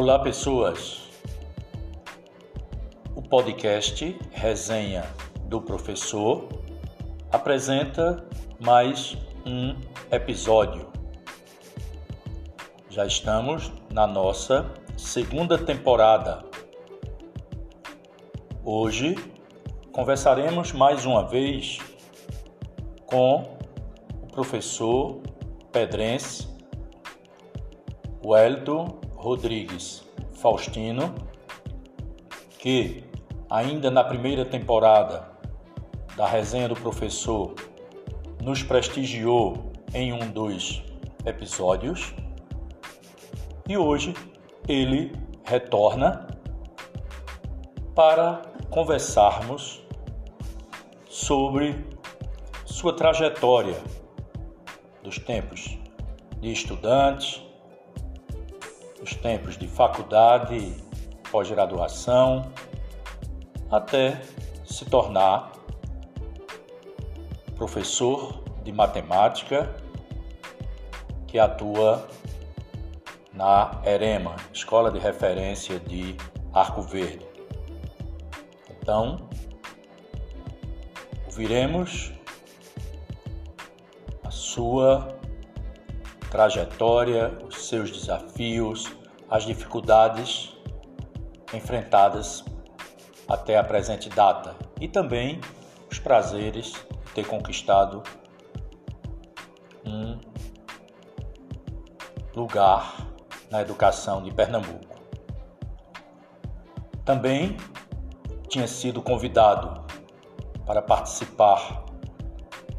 Olá, pessoas. O podcast Resenha do Professor apresenta mais um episódio. Já estamos na nossa segunda temporada. Hoje conversaremos mais uma vez com o professor pedrense Wellington Rodrigues Faustino, que ainda na primeira temporada da resenha do professor nos prestigiou em um dos episódios e hoje ele retorna para conversarmos sobre sua trajetória dos tempos de estudante, os tempos de faculdade, pós-graduação, até se tornar professor de matemática que atua na EREMA, Escola de Referência de Arco Verde. Então, ouviremos a sua trajetória, os seus desafios, as dificuldades enfrentadas até a presente data e também os prazeres de ter conquistado um lugar na educação de Pernambuco. Também tinha sido convidado para participar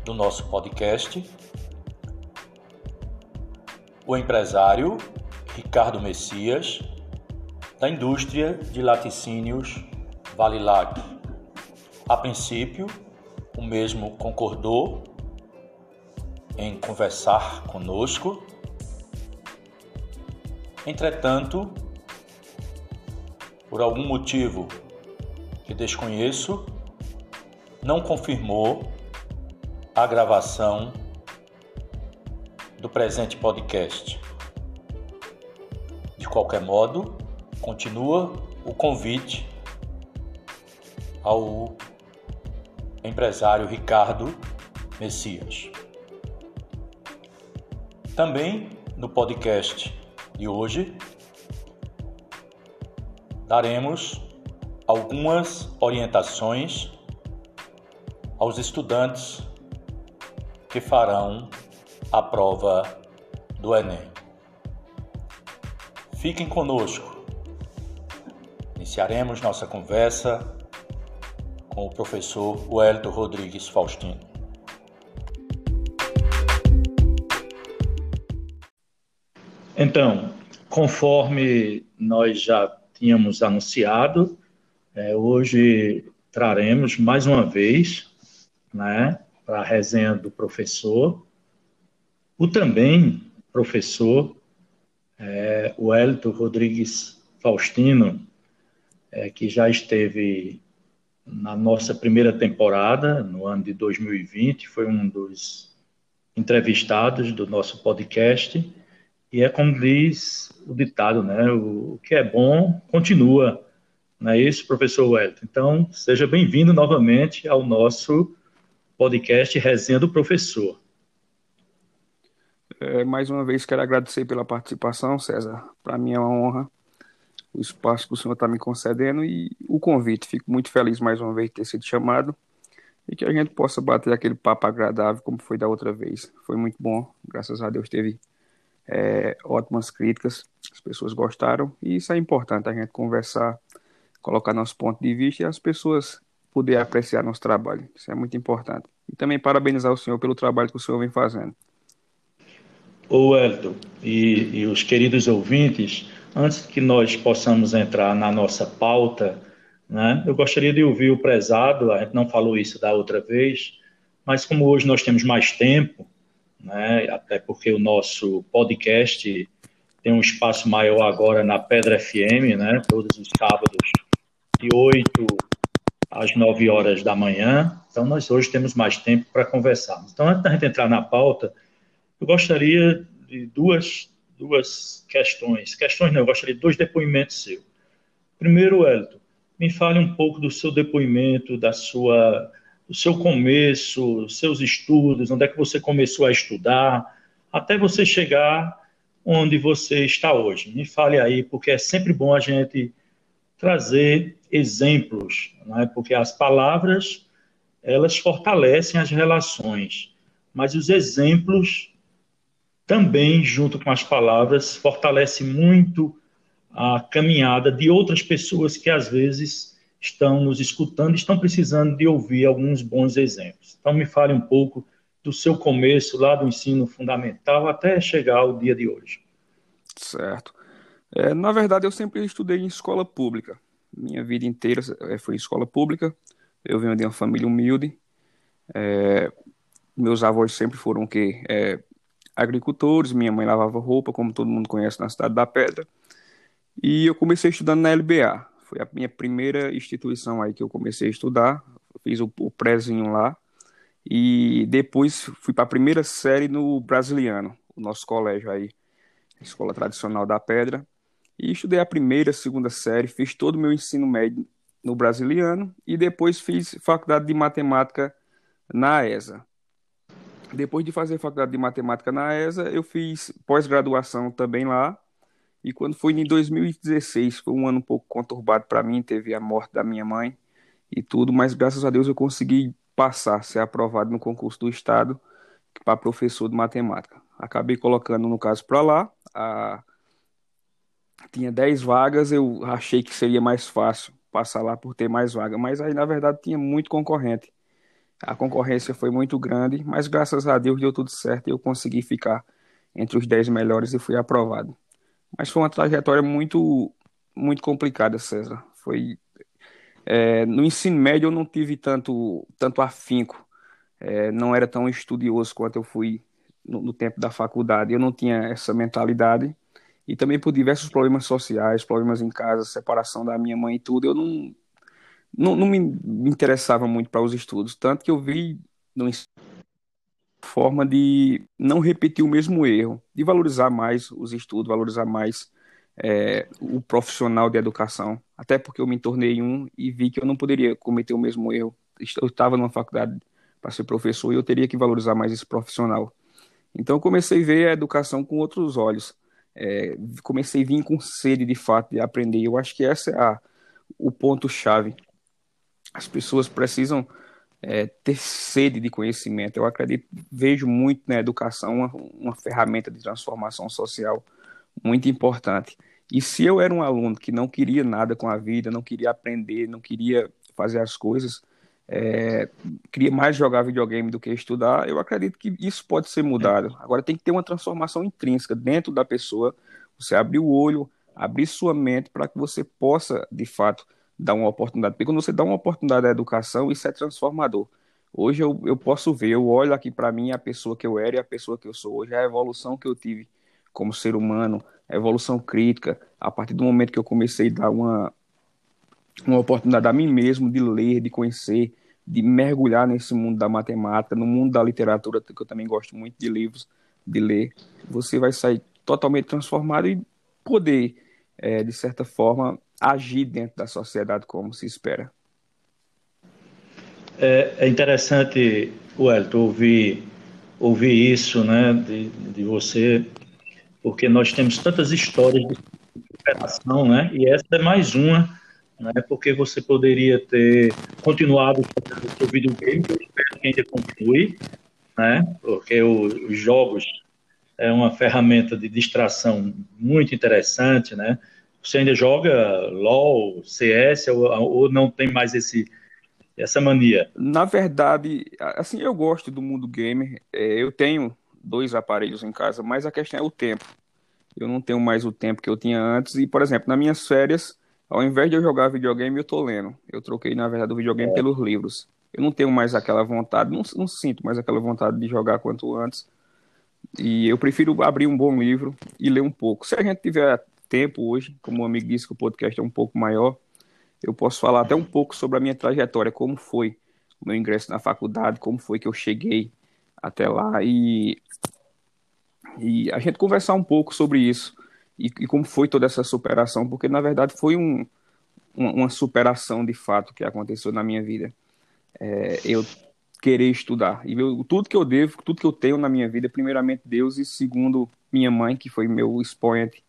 do nosso podcast o empresário Ricardo Messias, da indústria de laticínios Vale Lag. A princípio, o mesmo concordou em conversar conosco. Entretanto, por algum motivo que desconheço, não confirmou a gravação do presente podcast. De qualquer modo, continua o convite ao empresário Ricardo Messias. Também no podcast de hoje daremos algumas orientações aos estudantes que farão a prova do Enem. Fiquem conosco. Iniciaremos nossa conversa com o professor Wellington Rodrigues Faustino. Então, conforme nós já tínhamos anunciado, é, hoje traremos mais uma vez né, para a resenha do professor o também professor é, Wellington Rodrigues Faustino, é, que já esteve na nossa primeira temporada, no ano de 2020, foi um dos entrevistados do nosso podcast. E é como diz o ditado, né? O, que é bom continua. Não é isso, professor Wellington? Então, seja bem-vindo novamente ao nosso podcast Resenha do Professor. É, mais uma vez quero agradecer pela participação, César. Para mim é uma honra o espaço que o senhor está me concedendo e o convite. Fico muito feliz mais uma vez de ter sido chamado e que a gente possa bater aquele papo agradável como foi da outra vez. Foi muito bom, graças a Deus teve é, ótimas críticas, as pessoas gostaram e isso é importante a gente conversar, colocar nosso ponto de vista e as pessoas poder apreciar nosso trabalho. Isso é muito importante. E também parabenizar o senhor pelo trabalho que o senhor vem fazendo. Ô Elton e, e os queridos ouvintes, antes que nós possamos entrar na nossa pauta, né, eu gostaria de ouvir o prezado, a gente não falou isso da outra vez, mas como hoje nós temos mais tempo, né, até porque o nosso podcast tem um espaço maior agora na Pedra FM, né, todos os sábados, de 8 às 9 horas da manhã. Então, nós hoje temos mais tempo para conversarmos. Então, antes da gente entrar na pauta, eu gostaria de duas, duas questões. Questões não, eu gostaria de dois depoimentos seus. Primeiro, Elton, me fale um pouco do seu depoimento, da sua, do seu começo, seus estudos, onde é que você começou a estudar, até você chegar onde você está hoje. Me fale aí, porque é sempre bom a gente trazer exemplos, não é? porque as palavras elas fortalecem as relações, mas os exemplos também, junto com as palavras, fortalece muito a caminhada de outras pessoas que às vezes estão nos escutando, estão precisando de ouvir alguns bons exemplos. Então me fale um pouco do seu começo lá do ensino fundamental até chegar ao dia de hoje. Certo. É, na verdade, eu sempre estudei em escola pública. Minha vida inteira é, foi em escola pública. Eu venho de uma família humilde. É, meus avós sempre foram que é, agricultores. Minha mãe lavava roupa, como todo mundo conhece na cidade da Pedra. E eu comecei estudando na LBA. Foi a minha primeira instituição aí que eu comecei a estudar. fiz o, o prézinho lá. E depois fui para a primeira série no Brasiliano, o nosso colégio aí, escola tradicional da Pedra. E estudei a primeira, segunda série, fiz todo o meu ensino médio no Brasiliano e depois fiz faculdade de matemática na ESA. Depois de fazer faculdade de matemática na ESA, eu fiz pós-graduação também lá. E quando foi em 2016, foi um ano um pouco conturbado para mim, teve a morte da minha mãe e tudo, mas graças a Deus eu consegui passar, ser aprovado no concurso do Estado para professor de matemática. Acabei colocando, no caso, para lá. A... Tinha 10 vagas, eu achei que seria mais fácil passar lá por ter mais vaga, mas aí, na verdade, tinha muito concorrente. A concorrência foi muito grande, mas graças a Deus deu tudo certo e eu consegui ficar entre os 10 melhores e fui aprovado. Mas foi uma trajetória muito, muito complicada, César. Foi é, no ensino médio eu não tive tanto, tanto afinco, é, não era tão estudioso quanto eu fui no, no, tempo da faculdade. Eu não tinha essa mentalidade e também por diversos problemas sociais, problemas em casa, separação da minha mãe e tudo, eu não, não, não me interessava muito para os estudos. Tanto que eu vi no forma de não repetir o mesmo erro, de valorizar mais os estudos, valorizar mais é, o profissional de educação, até porque eu me tornei um e vi que eu não poderia cometer o mesmo erro. Eu estava numa faculdade para ser professor e eu teria que valorizar mais esse profissional. Então eu comecei a ver a educação com outros olhos. É, comecei a vir com sede de fato de aprender. Eu acho que esse é a, o ponto chave. As pessoas precisam é, ter sede de conhecimento. Eu acredito, vejo muito na educação uma, uma ferramenta de transformação social muito importante. E se eu era um aluno que não queria nada com a vida, não queria aprender, não queria fazer as coisas, é, queria mais jogar videogame do que estudar, eu acredito que isso pode ser mudado. Agora tem que ter uma transformação intrínseca dentro da pessoa, você abrir o olho, abrir sua mente para que você possa, de fato, dar uma oportunidade. Porque quando você dá uma oportunidade à educação, isso é transformador. Hoje eu, eu posso ver, eu olho aqui para mim a pessoa que eu era e a pessoa que eu sou hoje, a evolução que eu tive como ser humano, a evolução crítica, a partir do momento que eu comecei a dar uma, uma oportunidade a mim mesmo de ler, de conhecer, de mergulhar nesse mundo da matemática, no mundo da literatura, que eu também gosto muito de livros, de ler, você vai sair totalmente transformado e poder, é, de certa forma, agir dentro da sociedade como se espera. É, é interessante, Wellington, ouvir, ouvir isso né, de, de você porque nós temos tantas histórias de superação, né? E essa é mais uma, né? Porque você poderia ter continuado o seu videogame, eu espero que ainda continue, né? Porque os jogos é uma ferramenta de distração muito interessante, né? Você ainda joga LOL, CS ou, ou não tem mais esse essa mania? Na verdade, assim, eu gosto do mundo gamer. É, eu tenho dois aparelhos em casa, mas a questão é o tempo. Eu não tenho mais o tempo que eu tinha antes. E, por exemplo, nas minhas férias, ao invés de eu jogar videogame, eu tô lendo. Eu troquei, na verdade, o videogame é. pelos livros. Eu não tenho mais aquela vontade, não, não sinto mais aquela vontade de jogar quanto antes. E eu prefiro abrir um bom livro e ler um pouco. Se a gente tiver tempo hoje, como o amigo disse que o podcast é um pouco maior, eu posso falar até um pouco sobre a minha trajetória, como foi o meu ingresso na faculdade, como foi que eu cheguei até lá e E a gente conversar um pouco sobre isso e, e como foi toda essa superação, porque na verdade foi um, uma, uma superação de fato que aconteceu na minha vida. É, eu querer estudar. E eu, tudo que eu devo, tudo que eu tenho na minha vida, primeiramente Deus e segundo minha mãe, que foi meu expoente,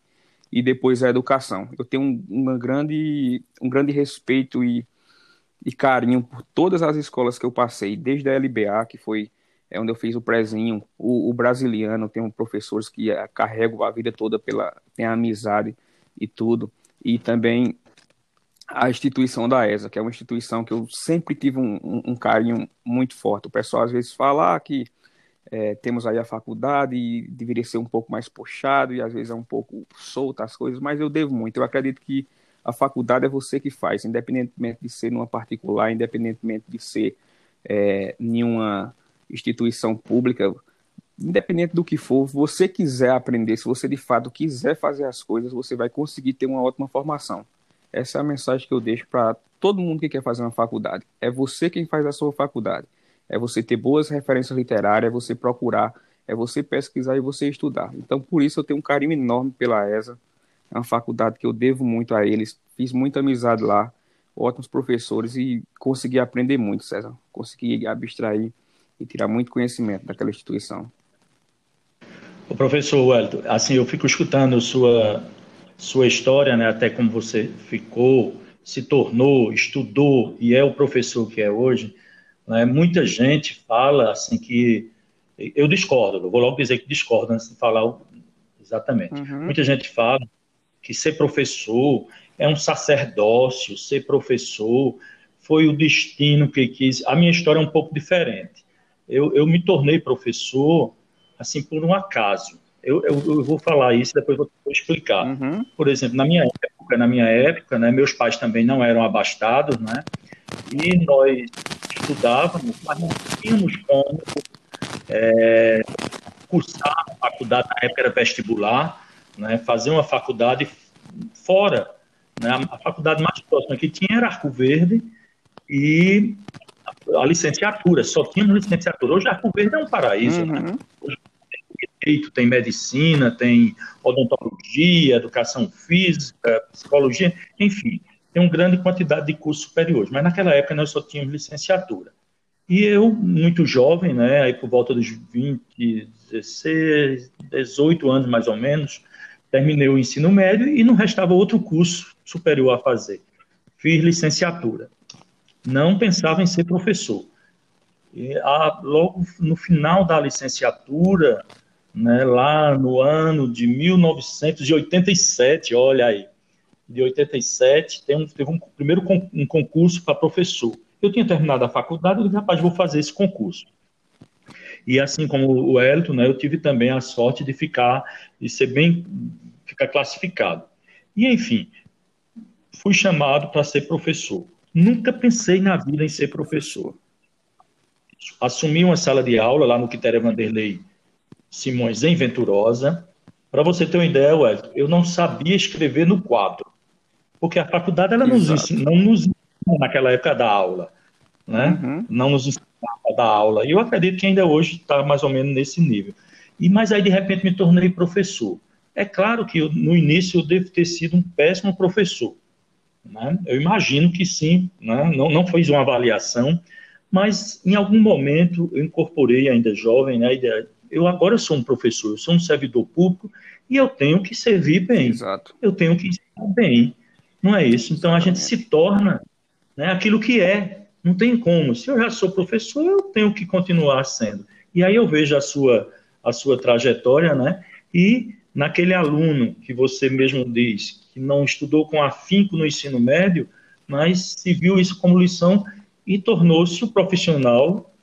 e depois a educação. Eu tenho um, uma grande, um grande respeito e, e carinho por todas as escolas que eu passei, desde a LBA, que foi é onde eu fiz o prezinho, o, o brasiliano, tenho professores que eh, carrego a vida toda pela tem amizade e tudo, e também a instituição da ESA, que é uma instituição que eu sempre tive um, um, um carinho muito forte. O pessoal às vezes fala ah, que é, temos aí a faculdade e deveria ser um pouco mais puxado e às vezes é um pouco solta as coisas, mas eu devo muito. Eu acredito que a faculdade é você que faz, independentemente de ser numa particular, independentemente de ser é, nenhuma instituição pública, independente do que for, você quiser aprender, se você de fato quiser fazer as coisas, você vai conseguir ter uma ótima formação. Essa é a mensagem que eu deixo para todo mundo que quer fazer uma faculdade. É você quem faz a sua faculdade. É você ter boas referências literárias, é você procurar, é você pesquisar e você estudar. Então, por isso eu tenho um carinho enorme pela ESA. É uma faculdade que eu devo muito a eles. Fiz muita amizade lá, ótimos professores e consegui aprender muito, César. Consegui abstrair e tirar muito conhecimento daquela instituição. O professor Wellington, assim, eu fico escutando sua sua história, né, até como você ficou, se tornou, estudou e é o professor que é hoje, né, muita gente fala assim que eu discordo, eu vou logo dizer que discordo antes de falar exatamente. Uhum. Muita gente fala que ser professor é um sacerdócio, ser professor foi o destino que quis. A minha história é um pouco diferente. Eu, eu me tornei professor assim por um acaso. Eu, eu, eu, vou falar isso, depois vou explicar. Uhum. Por exemplo, na minha época, na minha época, né, meus pais também não eram abastados, né? E nós estudávamos, mas não tínhamos como é, cursar a faculdade, na época era vestibular, né, fazer uma faculdade fora. Né, a, faculdade mais próxima que tinha era Arco Verde e a, licenciatura, só tínhamos licenciatura. Hoje Arco Verde é um paraíso, né? uhum. né? Hoje direito, tem medicina, tem odontologia, educação física, psicologia, enfim, tem uma grande quantidade de cursos superiores. Mas naquela época nós só tínhamos licenciatura. E eu, muito jovem, né, aí por volta dos 20, 16, 18 anos mais ou menos, terminei o ensino médio e não restava outro curso superior a fazer. Fiz licenciatura. Não pensava em ser professor. E, a, logo no final da licenciatura, né, lá no ano de 1987, olha aí, de 87, tem um, teve um primeiro con, um concurso para professor. Eu tinha terminado a faculdade, eu disse, rapaz, vou fazer esse concurso. E assim como o Elton, né, eu tive também a sorte de ficar, de ser bem, ficar classificado. E enfim, fui chamado para ser professor. Nunca pensei na vida em ser professor. Assumi uma sala de aula lá no Quitéria Vanderlei Simões em Venturosa. Para você ter uma ideia, Wellington, eu não sabia escrever no quadro, porque a faculdade ela nos ensina, não nos ensinou naquela época da aula, né? Uhum. Não nos ensinava da aula. E eu acredito que ainda hoje está mais ou menos nesse nível. E mas aí de repente me tornei professor. É claro que eu, no início eu devo ter sido um péssimo professor. Né? Eu imagino que sim, né? não, não fiz uma avaliação, mas em algum momento eu incorporei ainda jovem né, a ideia eu agora sou um professor, eu sou um servidor público e eu tenho que servir bem. Exato. Eu tenho que ensinar bem. Não é isso? Então a gente se torna né, aquilo que é. Não tem como. Se eu já sou professor, eu tenho que continuar sendo. E aí eu vejo a sua, a sua trajetória, né? E naquele aluno que você mesmo diz que não estudou com afinco no ensino médio, mas se viu isso como lição e tornou-se o profissional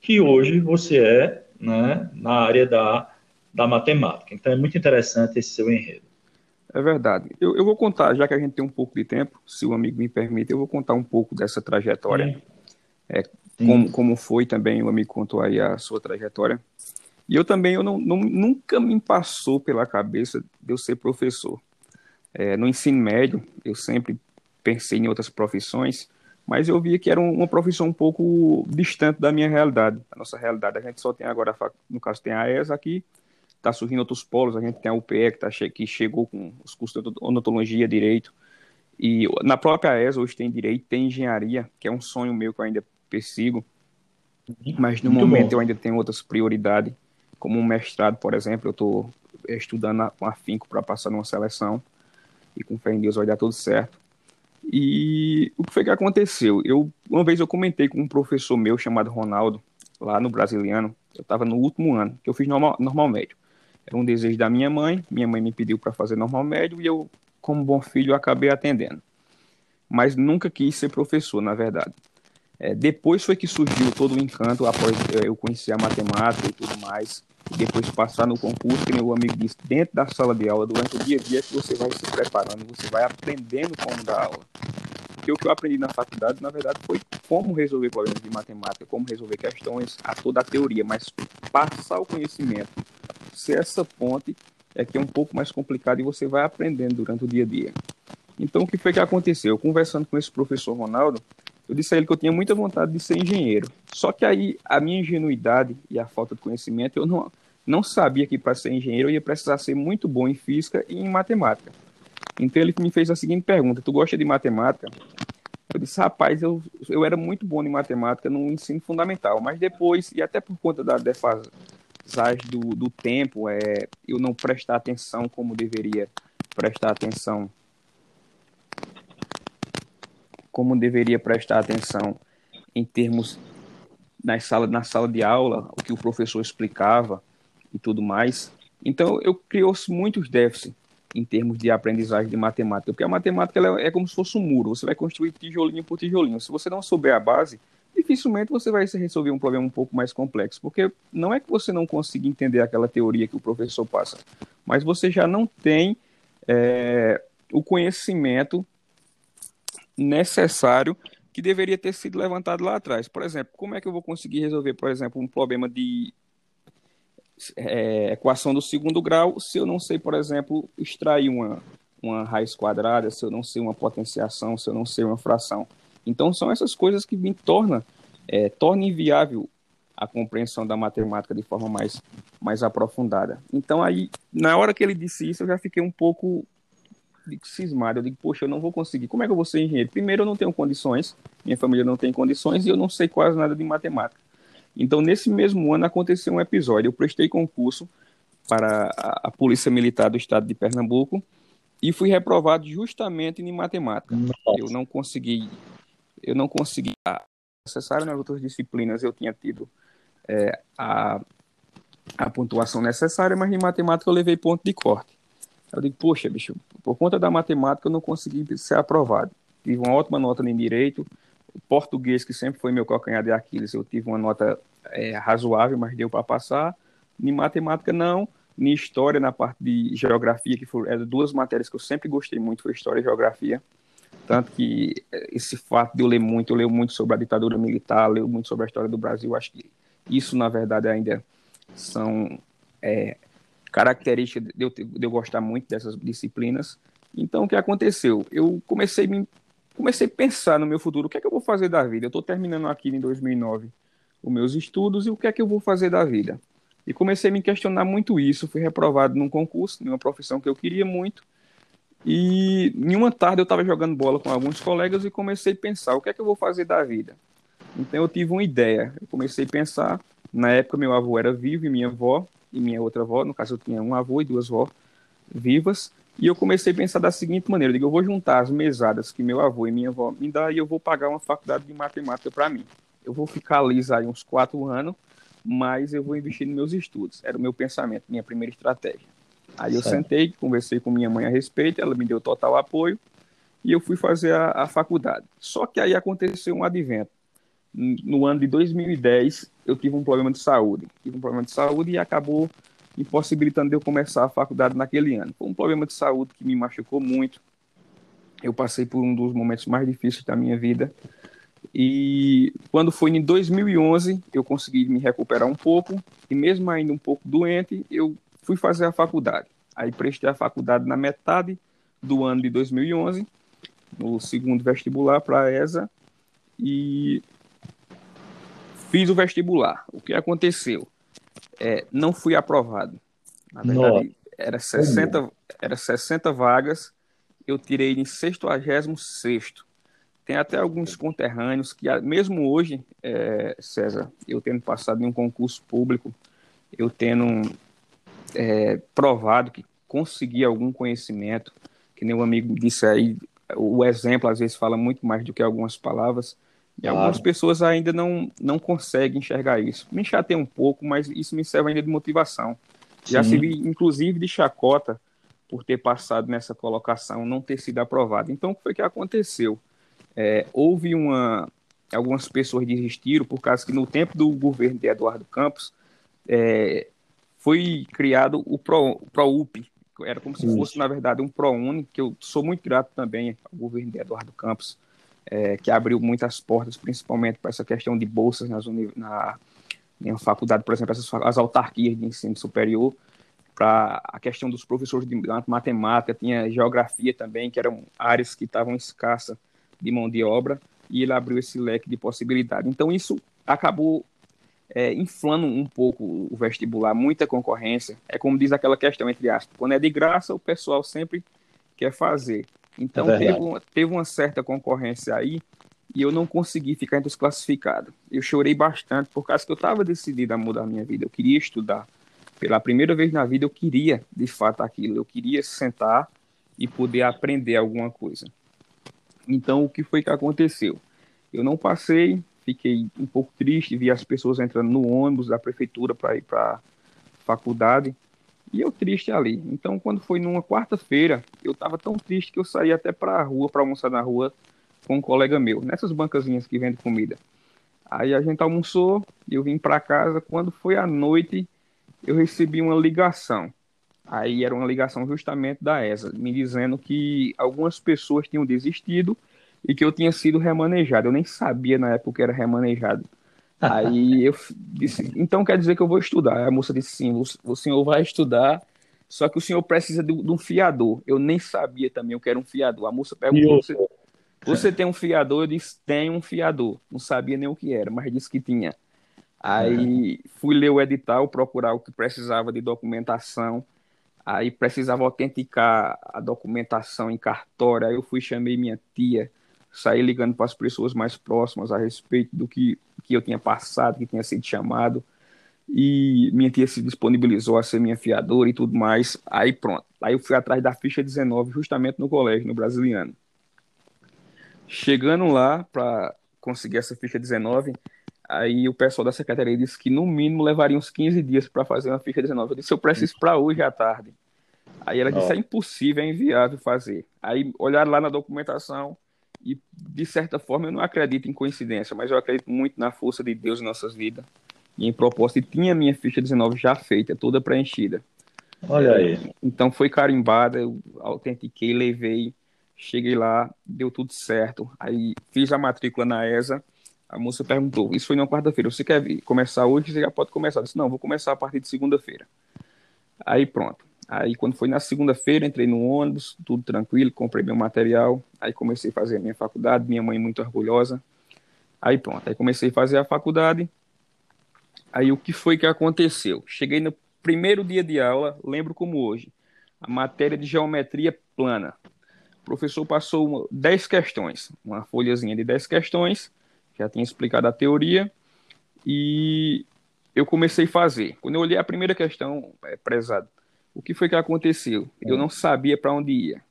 que hoje você é né, na área da, da matemática. Então é muito interessante esse seu enredo. É verdade. Eu, eu vou contar, já que a gente tem um pouco de tempo, se o amigo me permite, eu vou contar um pouco dessa trajetória. É, como, como foi também, o amigo contou aí a sua trajetória. E eu também, eu não, não nunca me passou pela cabeça de eu ser professor. É, no ensino médio, eu sempre pensei em outras profissões, mas eu via que era uma profissão um pouco distante da minha realidade, da nossa realidade. A gente só tem agora, no caso, tem a ESA aqui, tá surgindo outros polos, a gente tem a UPE que, tá, que chegou com os cursos de odontologia, direito, e na própria ESA hoje tem direito, tem engenharia, que é um sonho meu que eu ainda persigo, mas no Muito momento bom. eu ainda tenho outras prioridades, como um mestrado, por exemplo, eu estou estudando com afinco para passar numa seleção, e com fé em Deus vai dar tudo certo. E o que foi que aconteceu? Eu uma vez eu comentei com um professor meu chamado Ronaldo, lá no Brasiliano, eu estava no último ano, que eu fiz normal, normal médio. Era um desejo da minha mãe, minha mãe me pediu para fazer normal médio e eu como bom filho, acabei atendendo. Mas nunca quis ser professor, na verdade. É, depois foi que surgiu todo o encanto após eu conhecer a matemática e tudo mais. E depois passar no concurso, que meu amigo disse, dentro da sala de aula, durante o dia a dia, que você vai se preparando, você vai aprendendo como dar aula. Porque o que eu aprendi na faculdade, na verdade, foi como resolver problemas de matemática, como resolver questões, a toda a teoria, mas passar o conhecimento, ser essa ponte é que é um pouco mais complicado e você vai aprendendo durante o dia a dia. Então, o que foi que aconteceu? Conversando com esse professor Ronaldo, eu disse a ele que eu tinha muita vontade de ser engenheiro. Só que aí, a minha ingenuidade e a falta de conhecimento, eu não, não sabia que para ser engenheiro eu ia precisar ser muito bom em física e em matemática. Então, ele me fez a seguinte pergunta: Tu gosta de matemática? Eu disse, rapaz, eu, eu era muito bom em matemática no ensino fundamental, mas depois, e até por conta da defasa, do, do tempo, é, eu não prestar atenção como deveria prestar atenção, como deveria prestar atenção em termos na sala, na sala de aula, o que o professor explicava e tudo mais. Então, eu criou muitos déficits em termos de aprendizagem de matemática, porque a matemática ela é como se fosse um muro, você vai construir tijolinho por tijolinho. Se você não souber a base, dificilmente você vai resolver um problema um pouco mais complexo, porque não é que você não consiga entender aquela teoria que o professor passa, mas você já não tem é, o conhecimento necessário que deveria ter sido levantado lá atrás. Por exemplo, como é que eu vou conseguir resolver, por exemplo, um problema de é, equação do segundo grau se eu não sei, por exemplo, extrair uma, uma raiz quadrada, se eu não sei uma potenciação, se eu não sei uma fração. Então são essas coisas que me tornam é, torna inviável a compreensão da matemática de forma mais, mais aprofundada. Então aí, na hora que ele disse isso, eu já fiquei um pouco cismado. Eu digo, poxa, eu não vou conseguir. Como é que eu vou ser engenheiro? Primeiro, eu não tenho condições, minha família não tem condições e eu não sei quase nada de matemática. Então, nesse mesmo ano, aconteceu um episódio. Eu prestei concurso para a Polícia Militar do Estado de Pernambuco e fui reprovado justamente em matemática. Nossa. Eu não consegui eu não consegui necessário nas outras disciplinas eu tinha tido é, a, a pontuação necessária, mas em matemática eu levei ponto de corte. Eu digo, poxa, bicho, por conta da matemática eu não consegui ser aprovado. Tive uma ótima nota em direito, português, que sempre foi meu calcanhar de Aquiles, eu tive uma nota é, razoável, mas deu para passar. Em matemática, não. Em história, na parte de geografia, que foram duas matérias que eu sempre gostei muito, foi história e geografia. Tanto que eh, esse fato de eu ler muito, eu leio muito sobre a ditadura militar, leio muito sobre a história do Brasil, acho que isso, na verdade, ainda são é, características de eu, de eu gostar muito dessas disciplinas. Então, o que aconteceu? Eu comecei me, comecei a pensar no meu futuro, o que é que eu vou fazer da vida? Eu estou terminando aqui em 2009 os meus estudos e o que é que eu vou fazer da vida? E comecei a me questionar muito isso, fui reprovado num concurso, numa profissão que eu queria muito, e em uma tarde eu estava jogando bola com alguns colegas e comecei a pensar: o que é que eu vou fazer da vida? Então eu tive uma ideia. Eu comecei a pensar. Na época, meu avô era vivo e minha avó, e minha outra avó, no caso eu tinha um avô e duas avó vivas. E eu comecei a pensar da seguinte maneira: eu, digo, eu vou juntar as mesadas que meu avô e minha avó me dão e eu vou pagar uma faculdade de matemática para mim. Eu vou ficar lisa aí uns quatro anos, mas eu vou investir nos meus estudos. Era o meu pensamento, minha primeira estratégia. Aí eu sentei, conversei com minha mãe a respeito, ela me deu total apoio e eu fui fazer a, a faculdade. Só que aí aconteceu um advento. No ano de 2010, eu tive um problema de saúde. Tive um problema de saúde e acabou impossibilitando de eu começar a faculdade naquele ano. Foi um problema de saúde que me machucou muito. Eu passei por um dos momentos mais difíceis da minha vida. E quando foi em 2011, eu consegui me recuperar um pouco. E mesmo ainda um pouco doente, eu fui fazer a faculdade. Aí prestei a faculdade na metade do ano de 2011, no segundo vestibular para a ESA, e fiz o vestibular. O que aconteceu? É, não fui aprovado. Na verdade, era 60, era 60 vagas, eu tirei em 66 Tem até alguns conterrâneos que, mesmo hoje, é, César, eu tendo passado em um concurso público, eu tendo é, provado que consegui algum conhecimento, que nem o amigo disse aí, o exemplo às vezes fala muito mais do que algumas palavras, e claro. algumas pessoas ainda não, não conseguem enxergar isso. Me chateia um pouco, mas isso me serve ainda de motivação. Sim. Já servi, inclusive, de chacota por ter passado nessa colocação, não ter sido aprovado. Então, o que foi que aconteceu? É, houve uma. Algumas pessoas desistiram por causa que no tempo do governo de Eduardo Campos é, foi criado o Pro, ProUP. Era como se fosse, na verdade, um ProUni, que eu sou muito grato também ao governo de Eduardo Campos, é, que abriu muitas portas, principalmente para essa questão de bolsas nas na, na faculdade, por exemplo, essas, as autarquias de ensino superior, para a questão dos professores de matemática, tinha geografia também, que eram áreas que estavam escassas de mão de obra, e ele abriu esse leque de possibilidades. Então, isso acabou é, inflando um pouco o vestibular, muita concorrência. É como diz aquela questão, entre aspas, quando é de graça, o pessoal sempre quer fazer. Então, é teve, uma, teve uma certa concorrência aí, e eu não consegui ficar entre os classificados. Eu chorei bastante por causa que eu estava decidido a mudar a minha vida. Eu queria estudar. Pela primeira vez na vida eu queria, de fato, aquilo. Eu queria sentar e poder aprender alguma coisa. Então, o que foi que aconteceu? Eu não passei, fiquei um pouco triste, vi as pessoas entrando no ônibus da prefeitura para ir para faculdade e eu triste ali. Então, quando foi numa quarta-feira, eu estava tão triste que eu saí até para a rua, para almoçar na rua, com um colega meu, nessas bancazinhas que vendem comida. Aí a gente almoçou, eu vim para casa. Quando foi à noite, eu recebi uma ligação. Aí era uma ligação justamente da ESA, me dizendo que algumas pessoas tinham desistido e que eu tinha sido remanejado. Eu nem sabia na época que era remanejado. Aí eu disse, então quer dizer que eu vou estudar. A moça disse, sim, o senhor vai estudar, só que o senhor precisa de, de um fiador. Eu nem sabia também o que era um fiador. A moça perguntou, você, você tem um fiador? Eu disse, tem um fiador. Não sabia nem o que era, mas disse que tinha. Aí fui ler o edital, procurar o que precisava de documentação. Aí precisava autenticar a documentação em cartório. Aí eu fui, chamei minha tia, saí ligando para as pessoas mais próximas a respeito do que, que eu tinha passado, que tinha sido chamado. E minha tia se disponibilizou a ser minha fiadora e tudo mais. Aí pronto. Aí eu fui atrás da ficha 19, justamente no colégio, no Brasiliano. Chegando lá para conseguir essa ficha 19, aí o pessoal da secretaria disse que no mínimo levaria uns 15 dias para fazer uma ficha 19. Eu disse, eu preciso para hoje à tarde. Aí ela disse, é impossível, é inviável fazer. Aí olharam lá na documentação e, de certa forma, eu não acredito em coincidência, mas eu acredito muito na força de Deus em nossas vidas e em propósito. E tinha minha ficha 19 já feita, toda preenchida. Olha aí. Então foi carimbada, eu autentiquei, levei Cheguei lá, deu tudo certo. Aí fiz a matrícula na ESA. A moça perguntou: Isso foi na quarta-feira. Você quer começar hoje? Você já pode começar. Eu disse: Não, vou começar a partir de segunda-feira. Aí pronto. Aí quando foi na segunda-feira, entrei no ônibus, tudo tranquilo, comprei meu material. Aí comecei a fazer a minha faculdade. Minha mãe muito orgulhosa. Aí pronto. Aí comecei a fazer a faculdade. Aí o que foi que aconteceu? Cheguei no primeiro dia de aula, lembro como hoje, a matéria de geometria plana. O professor passou 10 questões, uma folhazinha de 10 questões, já tinha explicado a teoria, e eu comecei a fazer. Quando eu olhei a primeira questão, é, prezado, o que foi que aconteceu? Eu não sabia para onde ia,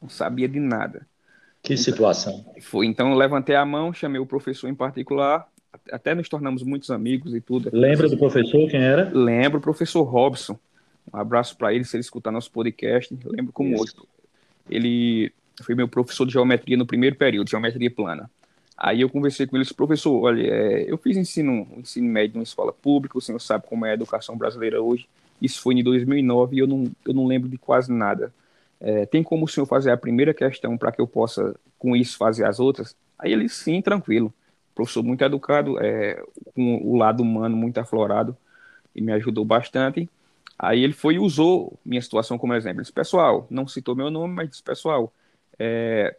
não sabia de nada. Que situação? Foi, então eu levantei a mão, chamei o professor em particular, até nos tornamos muitos amigos e tudo. Lembra do professor quem era? Lembro, o professor Robson. Um abraço para ele, se ele escutar nosso podcast. Lembro como Isso. hoje ele foi meu professor de geometria no primeiro período, geometria plana. Aí eu conversei com ele, disse, professor, olha, é, eu fiz ensino, ensino médio numa escola pública, o senhor sabe como é a educação brasileira hoje, isso foi em 2009 e eu não, eu não lembro de quase nada. É, tem como o senhor fazer a primeira questão para que eu possa, com isso, fazer as outras? Aí ele, sim, tranquilo. Professor muito educado, é, com o lado humano muito aflorado e me ajudou bastante. Aí ele foi e usou minha situação como exemplo. Ele disse, pessoal, não citou meu nome, mas disse, pessoal, é,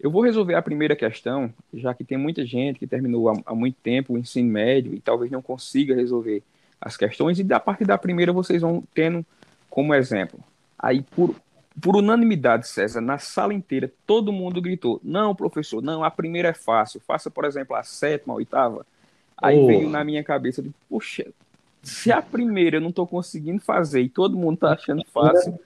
eu vou resolver a primeira questão, já que tem muita gente que terminou há, há, muito tempo o ensino médio e talvez não consiga resolver as questões, e da parte da primeira vocês vão tendo como exemplo. Aí, por, por unanimidade, César, na sala inteira, todo mundo gritou: Não, professor, não, a primeira é fácil. Faça, por exemplo, a sétima, a oitava. Aí oh. veio na minha cabeça: de, Poxa, se a primeira eu não estou conseguindo fazer e todo mundo está achando fácil,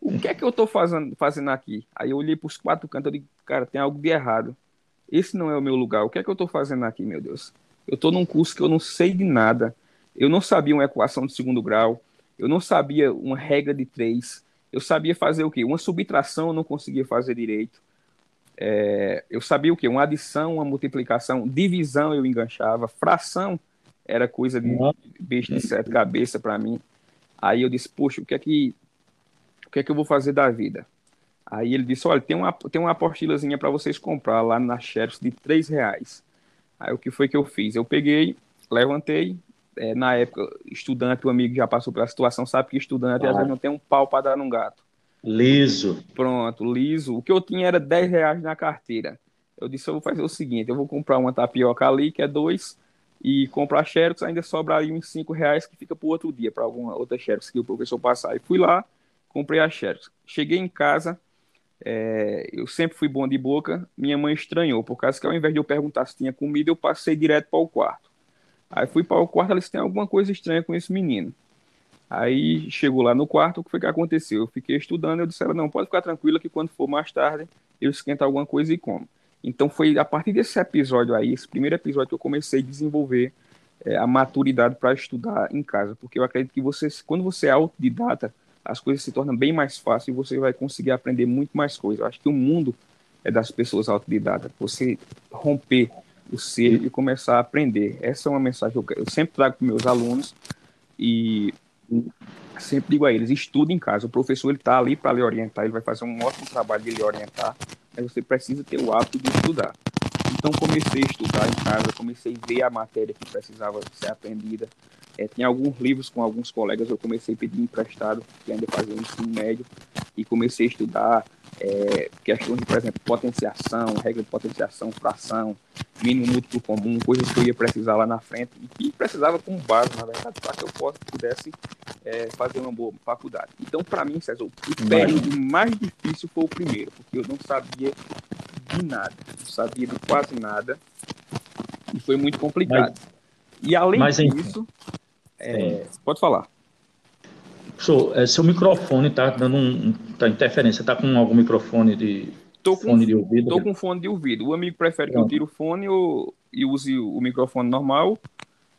o que é que eu estou fazendo, fazendo aqui? Aí eu olhei para os quatro cantos e disse: Cara, tem algo de errado. Esse não é o meu lugar. O que é que eu estou fazendo aqui, meu Deus? Eu estou num curso que eu não sei de nada. Eu não sabia uma equação de segundo grau. Eu não sabia uma regra de três. Eu sabia fazer o quê? Uma subtração eu não conseguia fazer direito. É, eu sabia o quê? Uma adição, uma multiplicação, divisão eu enganchava, fração era coisa de besta de sete cabeça para mim. Aí eu disse, poxa, o que é que o que é que eu vou fazer da vida? Aí ele disse, olha, tem uma, tem uma apostilazinha para vocês comprar lá na Xerox de três reais. Aí o que foi que eu fiz? Eu peguei, levantei, é, na época, estudante, o amigo já passou pela situação, sabe que estudante ah. às vezes não tem um pau para dar num gato. Liso. Pronto, liso. O que eu tinha era 10 reais na carteira. Eu disse, eu vou fazer o seguinte, eu vou comprar uma tapioca ali, que é dois, e comprar xerox, ainda sobraria uns 5 reais que fica para o outro dia, para alguma outra xerox que o professor passar. E fui lá, comprei a xerox. Cheguei em casa, é, eu sempre fui bom de boca, minha mãe estranhou, por causa que ao invés de eu perguntar se tinha comida, eu passei direto para o quarto. Aí fui para o quarto, ela disse, tem alguma coisa estranha com esse menino. Aí chegou lá no quarto, o que foi que aconteceu? Eu fiquei estudando, eu disse ela, não, pode ficar tranquila que quando for mais tarde, eu esquento alguma coisa e como. Então foi a partir desse episódio aí, esse primeiro episódio que eu comecei a desenvolver é, a maturidade para estudar em casa, porque eu acredito que você, quando você é autodidata, as coisas se tornam bem mais fáceis e você vai conseguir aprender muito mais coisas. Eu acho que o mundo é das pessoas autodidatas. Você romper o ser e começar a aprender. Essa é uma mensagem que eu, sempre trago para meus alunos e sempre digo a eles, estude em casa. O professor ele está ali para lhe orientar, ele vai fazer um ótimo trabalho de lhe orientar, mas você precisa ter o hábito de estudar. Então comecei a estudar em casa, comecei a ver a matéria que precisava ser aprendida. É, tinha alguns livros com alguns colegas, eu comecei a pedir emprestado, que ainda fazia o ensino médio, e comecei a estudar é, questões de, por exemplo, potenciação, regra de potenciação, fração, mínimo múltiplo comum, coisas que eu ia precisar lá na frente, e que precisava com base, na verdade, para que eu pudesse é, fazer uma boa faculdade. Então, para mim, César, o período mais difícil foi o primeiro, porque eu não sabia de nada, não sabia de quase nada, e foi muito complicado. Mas, e além mas, disso, é, pode falar. Professor, é, seu microfone está dando um, tá interferência. Está com algum microfone de tô com, fone de ouvido? Estou com fone de ouvido. O amigo prefere Pronto. que eu tire o fone ou, e use o microfone normal?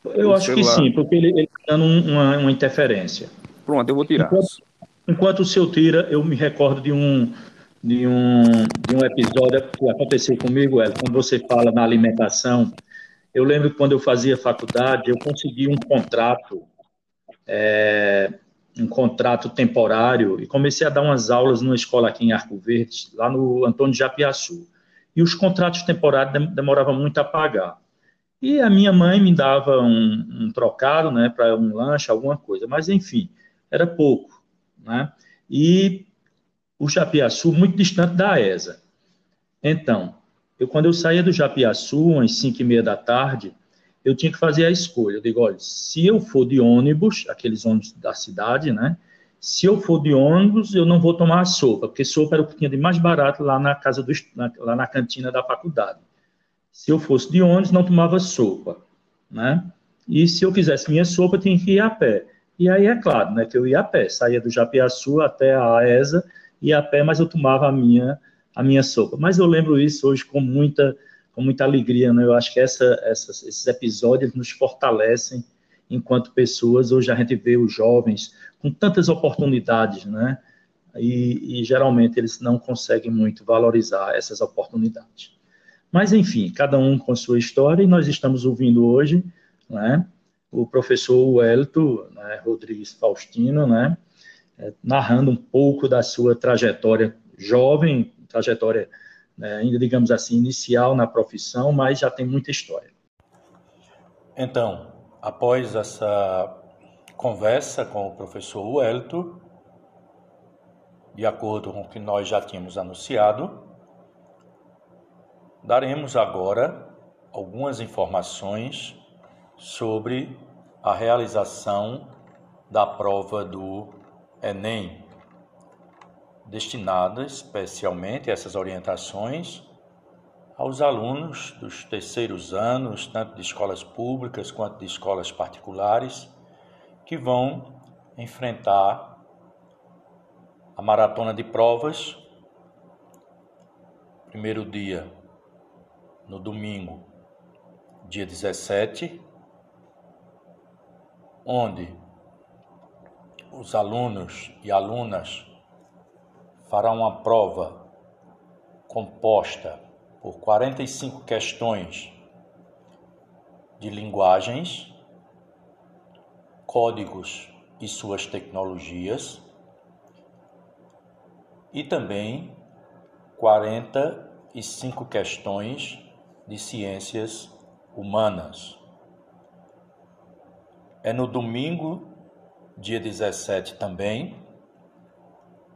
Eu acho celular? que sim, porque ele está dando uma, uma interferência. Pronto, eu vou tirar. Enquanto, enquanto o seu tira, eu me recordo de um, de um, de um episódio que aconteceu comigo, El, quando você fala na alimentação. Eu lembro que quando eu fazia faculdade, eu consegui um contrato é, um contrato temporário e comecei a dar umas aulas numa escola aqui em Arco Verde, lá no Antônio de Japiaçu. E os contratos temporários demoravam muito a pagar. E a minha mãe me dava um, um trocado, né, para um lanche, alguma coisa. Mas, enfim, era pouco, né? E o Japiaçu, muito distante da ESA. Então, eu, quando eu saía do Japiaçu, às cinco e meia da tarde, eu tinha que fazer a escolha. Eu digo, olha, se eu for de ônibus, aqueles ônibus da cidade, né? Se eu for de ônibus, eu não vou tomar a sopa, porque sopa era o que tinha de mais barato lá na casa do, na, lá na cantina da faculdade. Se eu fosse de ônibus, não tomava sopa, né? E se eu fizesse minha sopa, tinha que ir a pé. E aí é claro, né, que eu ia a pé, saía do Japiaçu até a AESA, ia a pé, mas eu tomava a minha a minha sopa. Mas eu lembro isso hoje com muita com muita alegria, né? Eu acho que essa, essas, esses episódios nos fortalecem enquanto pessoas. Hoje a gente vê os jovens com tantas oportunidades, né? E, e geralmente eles não conseguem muito valorizar essas oportunidades. Mas, enfim, cada um com sua história, e nós estamos ouvindo hoje, né? O professor Wellington né, Rodrigues Faustino, né? É, narrando um pouco da sua trajetória jovem, trajetória né, ainda digamos assim, inicial na profissão, mas já tem muita história. Então, após essa conversa com o professor Wellington, de acordo com o que nós já tínhamos anunciado, daremos agora algumas informações sobre a realização da prova do Enem destinada especialmente essas orientações aos alunos dos terceiros anos, tanto de escolas públicas quanto de escolas particulares, que vão enfrentar a maratona de provas. Primeiro dia, no domingo, dia 17, onde os alunos e alunas farão uma prova composta por 45 questões de linguagens, códigos e suas tecnologias, e também 45 questões de ciências humanas. É no domingo, dia 17 também,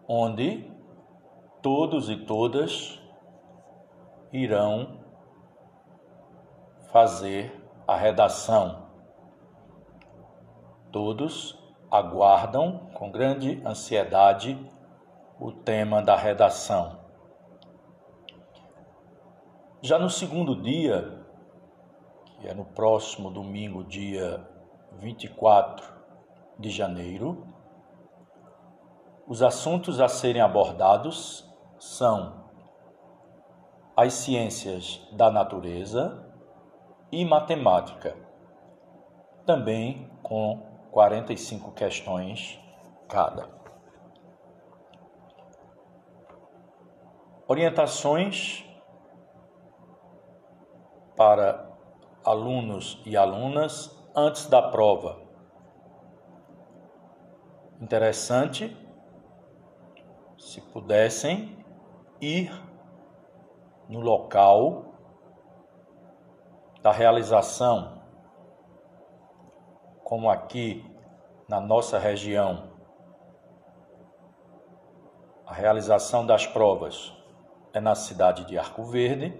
onde todos e todas irão fazer a redação. Todos aguardam com grande ansiedade o tema da redação. Já no segundo dia, que é no próximo domingo, dia 24 de janeiro, os assuntos a serem abordados são as ciências da natureza e matemática, também com 45 questões cada. Orientações para alunos e alunas antes da prova. Interessante se pudessem ir no local da realização, como aqui na nossa região, a realização das provas é na cidade de Arco Verde.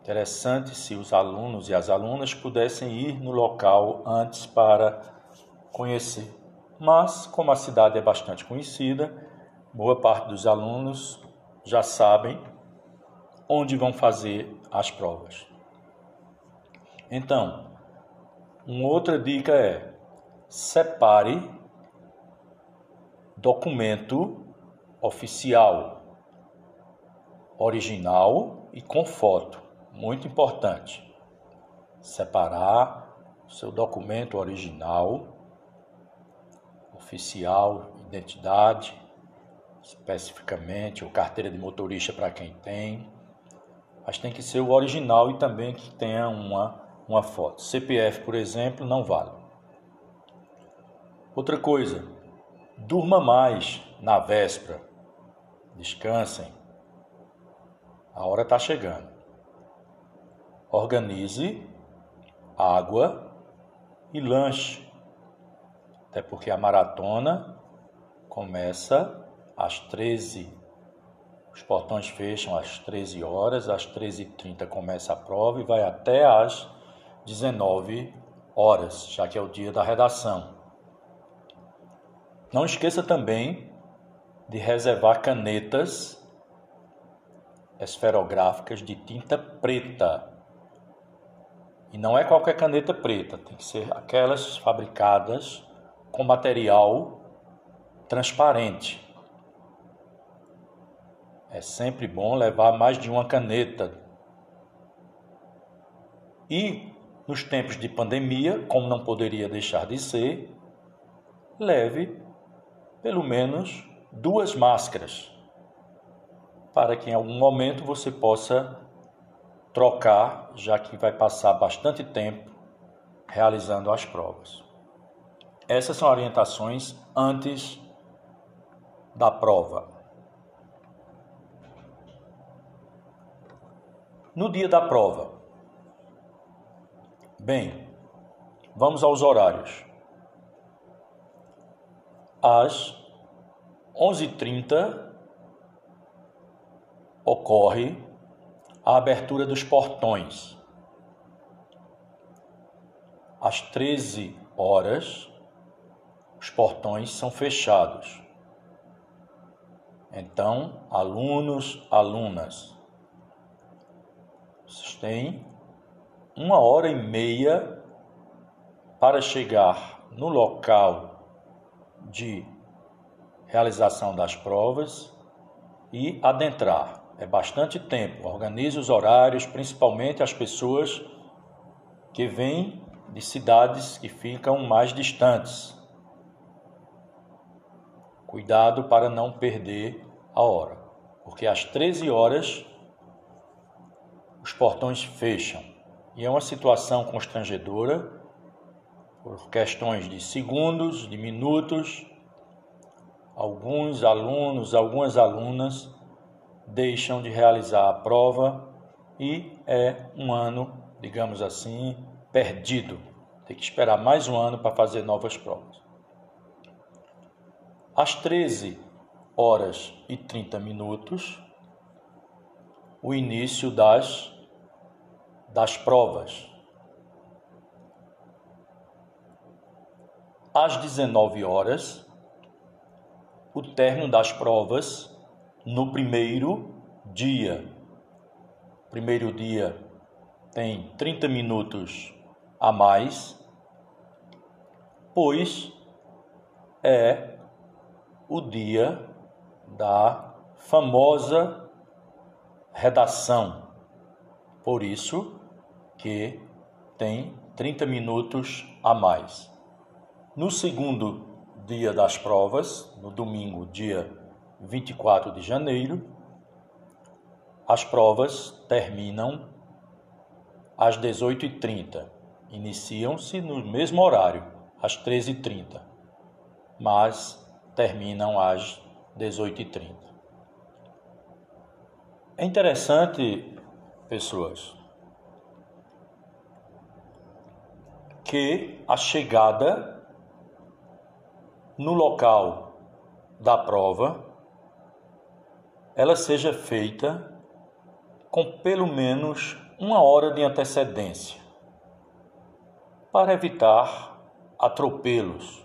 Interessante se os alunos e as alunas pudessem ir no local antes para conhecer. Mas, como a cidade é bastante conhecida, boa parte dos alunos já sabem onde vão fazer as provas. Então, uma outra dica é: separe documento oficial, original e com foto. Muito importante. Separar seu documento original, oficial, identidade, especificamente, ou carteira de motorista para quem tem. Mas tem que ser o original e também que tenha uma, uma foto. CPF, por exemplo, não vale. Outra coisa, durma mais na véspera. Descansem. A hora está chegando. Organize água e lanche. Até porque a maratona começa às 13 os portões fecham às 13 horas, às 13h30 começa a prova e vai até às 19 horas, já que é o dia da redação. Não esqueça também de reservar canetas esferográficas de tinta preta. E não é qualquer caneta preta, tem que ser aquelas fabricadas com material transparente. É sempre bom levar mais de uma caneta. E nos tempos de pandemia, como não poderia deixar de ser, leve pelo menos duas máscaras, para que em algum momento você possa trocar, já que vai passar bastante tempo realizando as provas. Essas são orientações antes da prova. No dia da prova, bem, vamos aos horários. Às 11h30 ocorre a abertura dos portões. Às 13 horas os portões são fechados. Então, alunos, alunas, vocês têm uma hora e meia para chegar no local de realização das provas e adentrar. É bastante tempo. Organize os horários, principalmente as pessoas que vêm de cidades que ficam mais distantes. Cuidado para não perder a hora, porque às 13 horas os portões fecham e é uma situação constrangedora por questões de segundos, de minutos. Alguns alunos, algumas alunas deixam de realizar a prova e é um ano, digamos assim, perdido. Tem que esperar mais um ano para fazer novas provas. Às 13 horas e 30 minutos, o início das, das provas. Às 19 horas, o término das provas no primeiro dia. Primeiro dia tem 30 minutos a mais, pois é o dia da famosa redação. Por isso que tem 30 minutos a mais. No segundo dia das provas, no domingo, dia 24 de janeiro, as provas terminam às 18h30. Iniciam-se no mesmo horário, às 13h30, mas terminam às 18h30. É interessante, pessoas, que a chegada no local da prova ela seja feita com pelo menos uma hora de antecedência para evitar atropelos.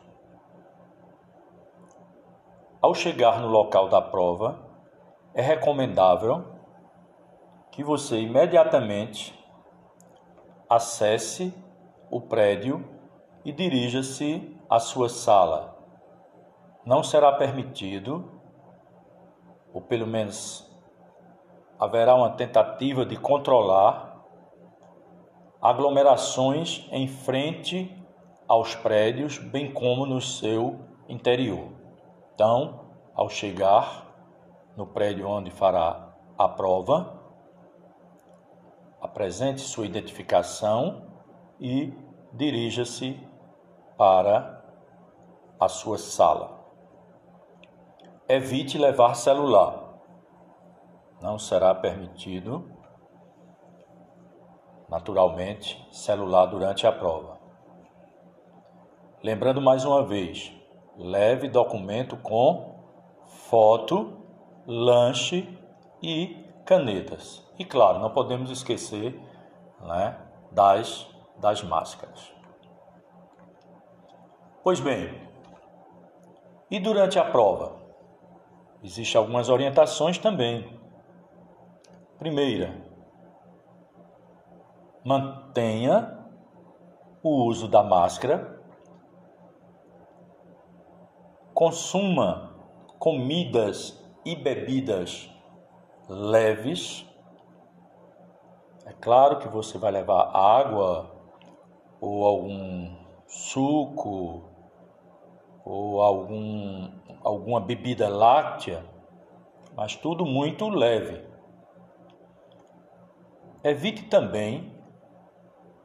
Ao chegar no local da prova, é recomendável que você imediatamente acesse o prédio e dirija-se à sua sala. Não será permitido, ou pelo menos haverá uma tentativa de controlar aglomerações em frente aos prédios, bem como no seu interior. Então, ao chegar no prédio onde fará a prova, apresente sua identificação e dirija-se para a sua sala. Evite levar celular. Não será permitido, naturalmente, celular durante a prova. Lembrando mais uma vez, Leve documento com foto, lanche e canetas. E claro, não podemos esquecer né, das, das máscaras. Pois bem, e durante a prova? Existem algumas orientações também. Primeira, mantenha o uso da máscara consuma comidas e bebidas leves. É claro que você vai levar água ou algum suco ou algum, alguma bebida láctea, mas tudo muito leve. Evite também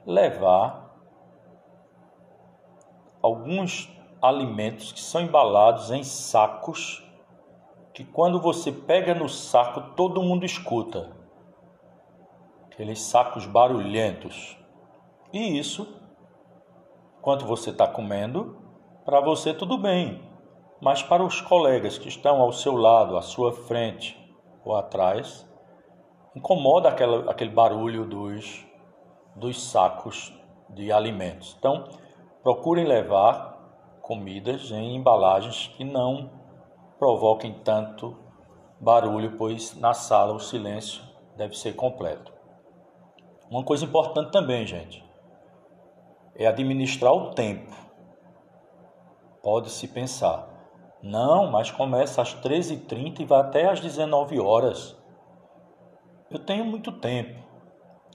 levar alguns alimentos que são embalados em sacos que quando você pega no saco todo mundo escuta. Aqueles sacos barulhentos. E isso, enquanto você está comendo, para você tudo bem. Mas para os colegas que estão ao seu lado, à sua frente ou atrás, incomoda aquela, aquele barulho dos, dos sacos de alimentos. Então, procurem levar comidas em embalagens que não provoquem tanto barulho, pois na sala o silêncio deve ser completo. Uma coisa importante também, gente, é administrar o tempo. Pode-se pensar, não, mas começa às 13h30 e vai até às 19 horas. Eu tenho muito tempo.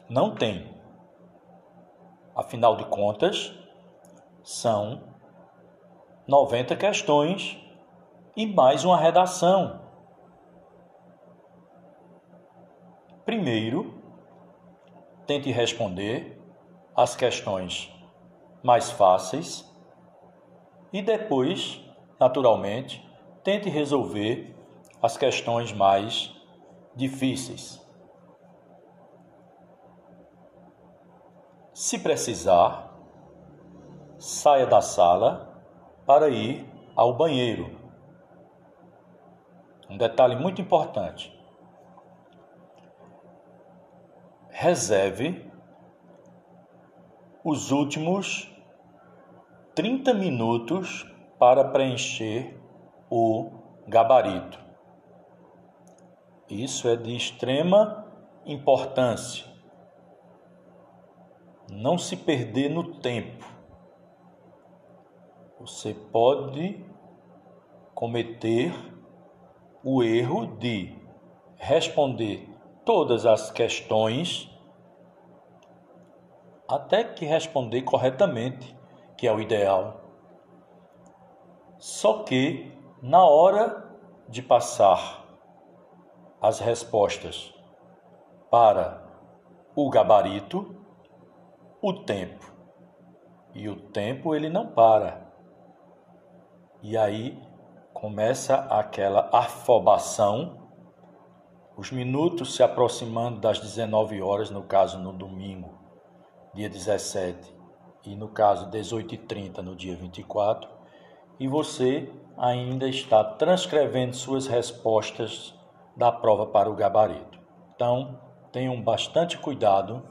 Não tem. Afinal de contas, são 90 questões e mais uma redação. Primeiro, tente responder as questões mais fáceis e depois, naturalmente, tente resolver as questões mais difíceis. Se precisar, saia da sala para ir ao banheiro. Um detalhe muito importante: reserve os últimos 30 minutos para preencher o gabarito. Isso é de extrema importância. Não se perder no tempo. Você pode cometer o erro de responder todas as questões até que responder corretamente, que é o ideal. Só que, na hora de passar as respostas para o gabarito, o tempo. E o tempo ele não para. E aí começa aquela afobação, os minutos se aproximando das 19 horas, no caso no domingo dia 17, e no caso 18h30 no dia 24, e você ainda está transcrevendo suas respostas da prova para o gabarito. Então, tenham bastante cuidado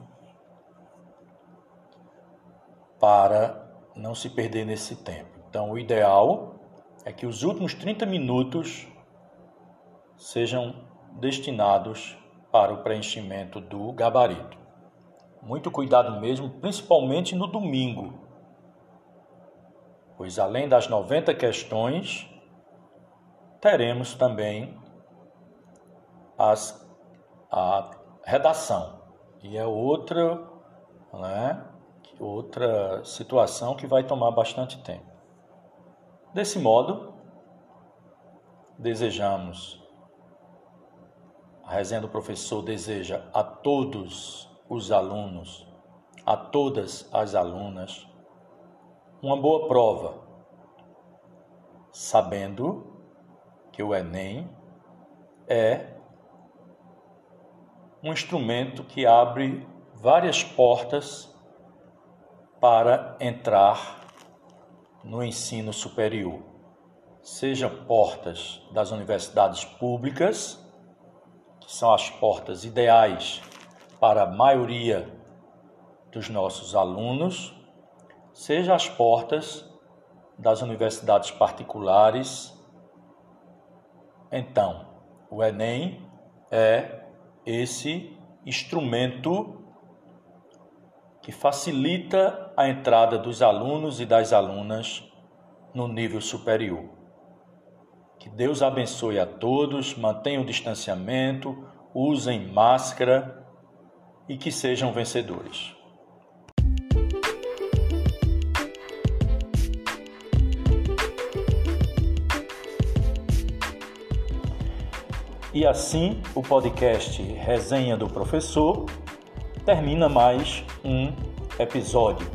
para não se perder nesse tempo. Então, o ideal é que os últimos 30 minutos sejam destinados para o preenchimento do gabarito. Muito cuidado mesmo, principalmente no domingo, pois além das 90 questões, teremos também as, a redação, e é outra, né, outra situação que vai tomar bastante tempo. Desse modo, desejamos, a resenha do professor deseja a todos os alunos, a todas as alunas, uma boa prova, sabendo que o Enem é um instrumento que abre várias portas para entrar no ensino superior, sejam portas das universidades públicas, que são as portas ideais para a maioria dos nossos alunos, seja as portas das universidades particulares. Então, o Enem é esse instrumento que facilita a entrada dos alunos e das alunas no nível superior. Que Deus abençoe a todos, mantenham o distanciamento, usem máscara e que sejam vencedores. E assim o podcast Resenha do Professor termina mais um episódio.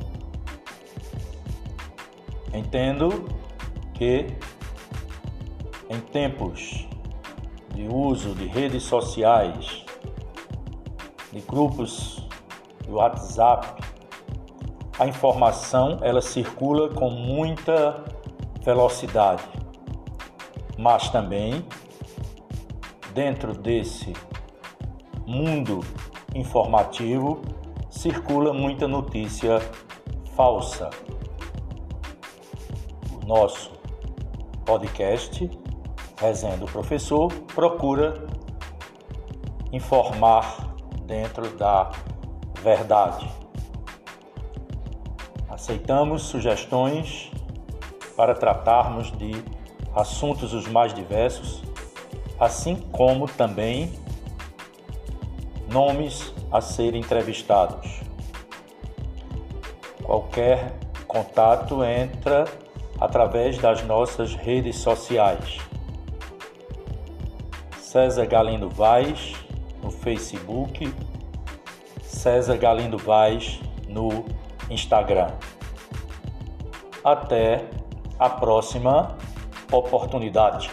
Entendo que em tempos de uso de redes sociais, de grupos do WhatsApp, a informação ela circula com muita velocidade, mas também dentro desse mundo informativo circula muita notícia falsa. nosso podcast Resenha do Professor procura informar dentro da verdade. Aceitamos sugestões para tratarmos de assuntos os mais diversos, assim como também nomes a serem entrevistados. Qualquer contato entra através das nossas redes sociais. César Galindo Vaz no Facebook, César Galindo Vaz no Instagram. Até a próxima oportunidade.